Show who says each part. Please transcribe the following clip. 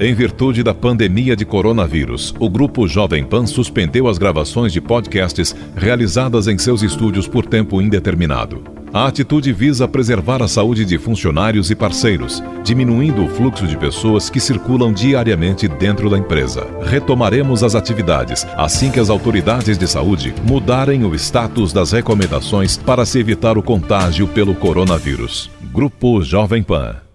Speaker 1: Em virtude da pandemia de coronavírus, o Grupo Jovem Pan suspendeu as gravações de podcasts realizadas em seus estúdios por tempo indeterminado. A atitude visa preservar a saúde de funcionários e parceiros, diminuindo o fluxo de pessoas que circulam diariamente dentro da empresa. Retomaremos as atividades assim que as autoridades de saúde mudarem o status das recomendações para se evitar o contágio pelo coronavírus. Grupo Jovem Pan.